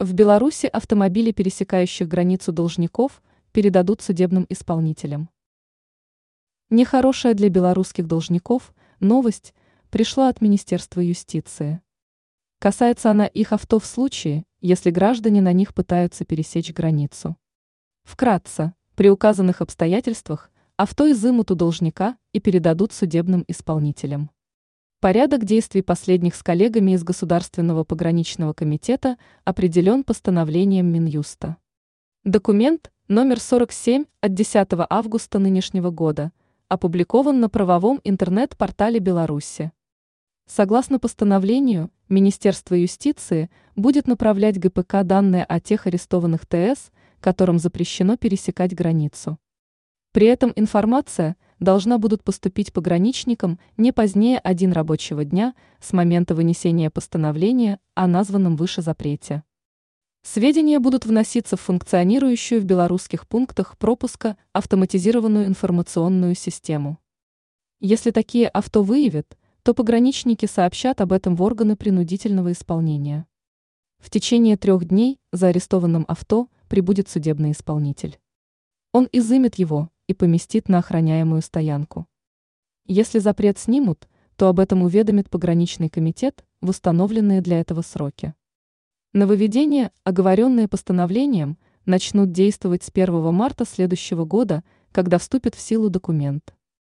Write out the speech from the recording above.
В Беларуси автомобили, пересекающих границу должников, передадут судебным исполнителям. Нехорошая для белорусских должников новость пришла от Министерства юстиции. Касается она их авто в случае, если граждане на них пытаются пересечь границу. Вкратце, при указанных обстоятельствах авто изымут у должника и передадут судебным исполнителям. Порядок действий последних с коллегами из Государственного пограничного комитета определен постановлением Минюста. Документ номер 47 от 10 августа нынешнего года опубликован на правовом интернет-портале Беларуси. Согласно постановлению, Министерство юстиции будет направлять ГПК данные о тех арестованных ТС, которым запрещено пересекать границу. При этом информация – должна будут поступить пограничникам не позднее один рабочего дня с момента вынесения постановления о названном выше запрете. Сведения будут вноситься в функционирующую в белорусских пунктах пропуска автоматизированную информационную систему. Если такие авто выявят, то пограничники сообщат об этом в органы принудительного исполнения. В течение трех дней за арестованным авто прибудет судебный исполнитель. Он изымет его, и поместит на охраняемую стоянку. Если запрет снимут, то об этом уведомит пограничный комитет в установленные для этого сроки. Нововведения, оговоренные постановлением, начнут действовать с 1 марта следующего года, когда вступит в силу документ.